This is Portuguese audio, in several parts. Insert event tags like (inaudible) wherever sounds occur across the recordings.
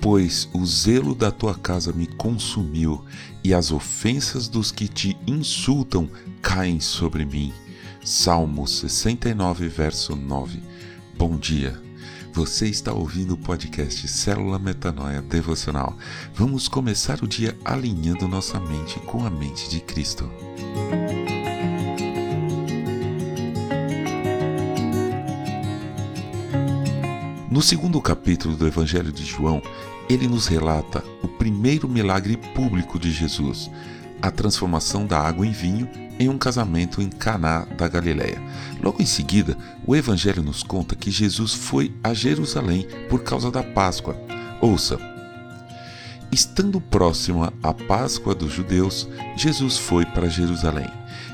Pois o zelo da tua casa me consumiu, e as ofensas dos que te insultam caem sobre mim. Salmo 69, verso 9. Bom dia. Você está ouvindo o podcast Célula Metanoia Devocional. Vamos começar o dia alinhando nossa mente com a mente de Cristo. No segundo capítulo do Evangelho de João, ele nos relata o primeiro milagre público de Jesus, a transformação da água em vinho em um casamento em Caná da Galiléia. Logo em seguida, o evangelho nos conta que Jesus foi a Jerusalém por causa da Páscoa. Ouça: Estando próxima a Páscoa dos judeus, Jesus foi para Jerusalém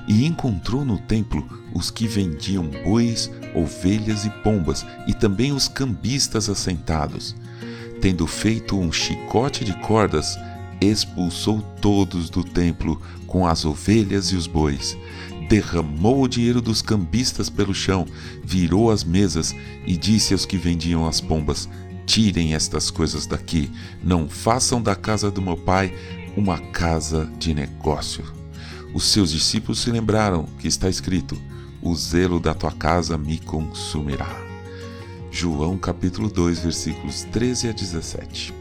e encontrou no templo os que vendiam bois, ovelhas e pombas, e também os cambistas assentados. Tendo feito um chicote de cordas, expulsou todos do templo com as ovelhas e os bois. Derramou o dinheiro dos cambistas pelo chão, virou as mesas e disse aos que vendiam as pombas: Tirem estas coisas daqui, não façam da casa do meu pai uma casa de negócio. Os seus discípulos se lembraram que está escrito: O zelo da tua casa me consumirá. João capítulo 2, versículos 13 a 17.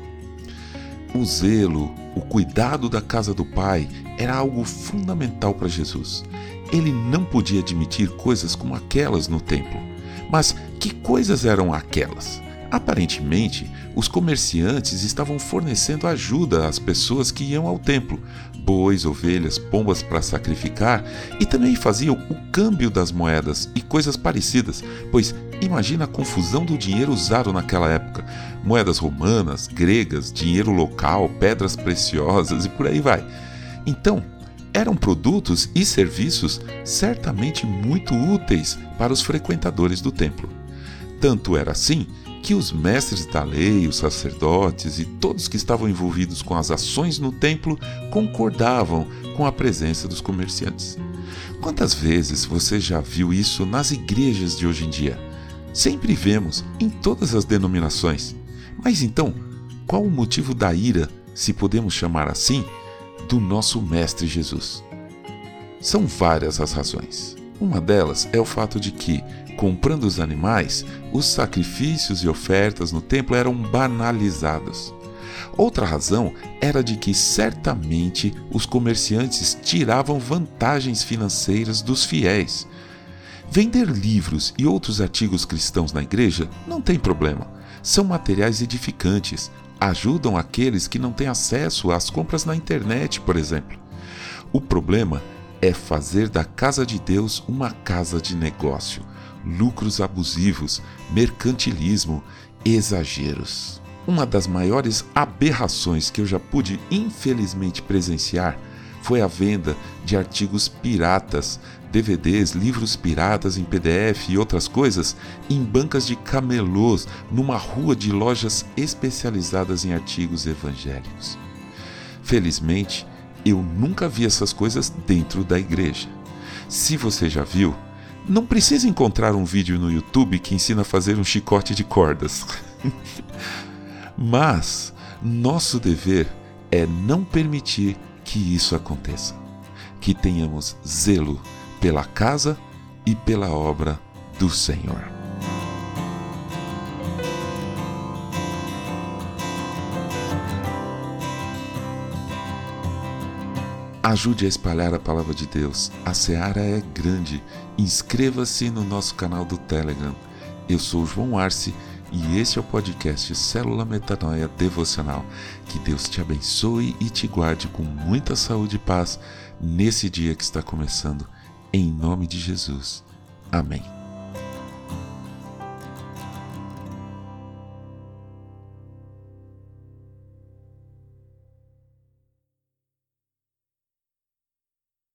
O zelo, o cuidado da casa do Pai era algo fundamental para Jesus. Ele não podia admitir coisas como aquelas no templo. Mas que coisas eram aquelas? Aparentemente, os comerciantes estavam fornecendo ajuda às pessoas que iam ao templo, bois, ovelhas, pombas para sacrificar, e também faziam o câmbio das moedas e coisas parecidas, pois imagina a confusão do dinheiro usado naquela época: moedas romanas, gregas, dinheiro local, pedras preciosas e por aí vai. Então, eram produtos e serviços certamente muito úteis para os frequentadores do templo. Tanto era assim que os mestres da lei, os sacerdotes e todos que estavam envolvidos com as ações no templo concordavam com a presença dos comerciantes. Quantas vezes você já viu isso nas igrejas de hoje em dia? Sempre vemos em todas as denominações. Mas então, qual o motivo da ira, se podemos chamar assim, do nosso Mestre Jesus? São várias as razões. Uma delas é o fato de que, comprando os animais, os sacrifícios e ofertas no templo eram banalizados. Outra razão era de que certamente os comerciantes tiravam vantagens financeiras dos fiéis. Vender livros e outros artigos cristãos na igreja não tem problema. São materiais edificantes, ajudam aqueles que não têm acesso às compras na internet, por exemplo. O problema é fazer da casa de Deus uma casa de negócio lucros abusivos, mercantilismo, exageros. Uma das maiores aberrações que eu já pude infelizmente presenciar foi a venda de artigos piratas, DVDs, livros piratas em PDF e outras coisas em bancas de camelôs numa rua de lojas especializadas em artigos evangélicos. Felizmente, eu nunca vi essas coisas dentro da igreja. Se você já viu, não precisa encontrar um vídeo no YouTube que ensina a fazer um chicote de cordas. (laughs) Mas nosso dever é não permitir que isso aconteça. Que tenhamos zelo pela casa e pela obra do Senhor. Ajude a espalhar a palavra de Deus. A seara é grande. Inscreva-se no nosso canal do Telegram. Eu sou João Arce e este é o podcast Célula Metanoia Devocional. Que Deus te abençoe e te guarde com muita saúde e paz nesse dia que está começando. Em nome de Jesus. Amém.